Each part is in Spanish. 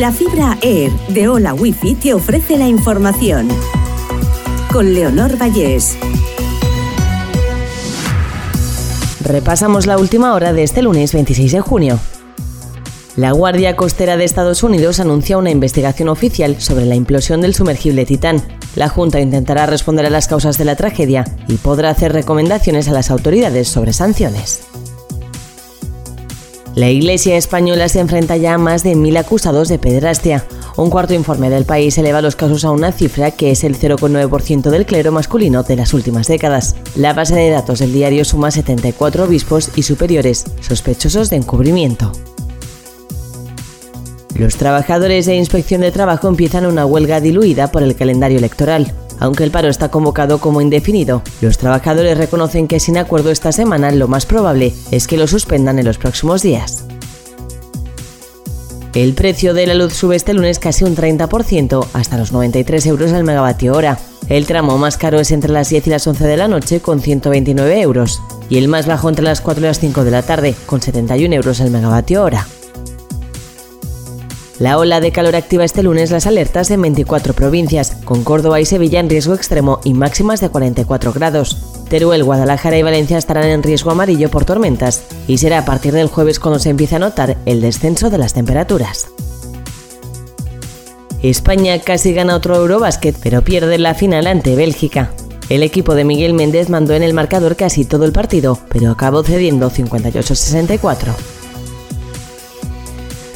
La fibra Air de Hola Wifi te ofrece la información. Con Leonor Vallés. Repasamos la última hora de este lunes 26 de junio. La Guardia Costera de Estados Unidos anuncia una investigación oficial sobre la implosión del sumergible Titán. La Junta intentará responder a las causas de la tragedia y podrá hacer recomendaciones a las autoridades sobre sanciones. La Iglesia española se enfrenta ya a más de mil acusados de pederastia. Un cuarto informe del país eleva los casos a una cifra que es el 0,9% del clero masculino de las últimas décadas. La base de datos del diario suma 74 obispos y superiores sospechosos de encubrimiento. Los trabajadores de inspección de trabajo empiezan una huelga diluida por el calendario electoral. Aunque el paro está convocado como indefinido, los trabajadores reconocen que sin acuerdo esta semana lo más probable es que lo suspendan en los próximos días. El precio de la luz sube este lunes casi un 30% hasta los 93 euros al megavatio hora. El tramo más caro es entre las 10 y las 11 de la noche con 129 euros y el más bajo entre las 4 y las 5 de la tarde con 71 euros al megavatio hora. La ola de calor activa este lunes las alertas en 24 provincias, con Córdoba y Sevilla en riesgo extremo y máximas de 44 grados. Teruel, Guadalajara y Valencia estarán en riesgo amarillo por tormentas y será a partir del jueves cuando se empiece a notar el descenso de las temperaturas. España casi gana otro Eurobasket, pero pierde la final ante Bélgica. El equipo de Miguel Méndez mandó en el marcador casi todo el partido, pero acabó cediendo 58-64.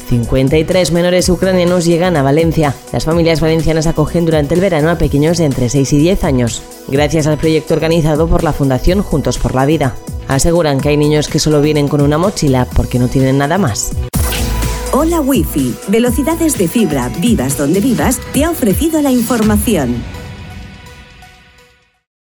53 menores ucranianos llegan a Valencia. Las familias valencianas acogen durante el verano a pequeños de entre 6 y 10 años, gracias al proyecto organizado por la Fundación Juntos por la Vida. Aseguran que hay niños que solo vienen con una mochila porque no tienen nada más. Hola Wi-Fi, velocidades de fibra, vivas donde vivas, te ha ofrecido la información.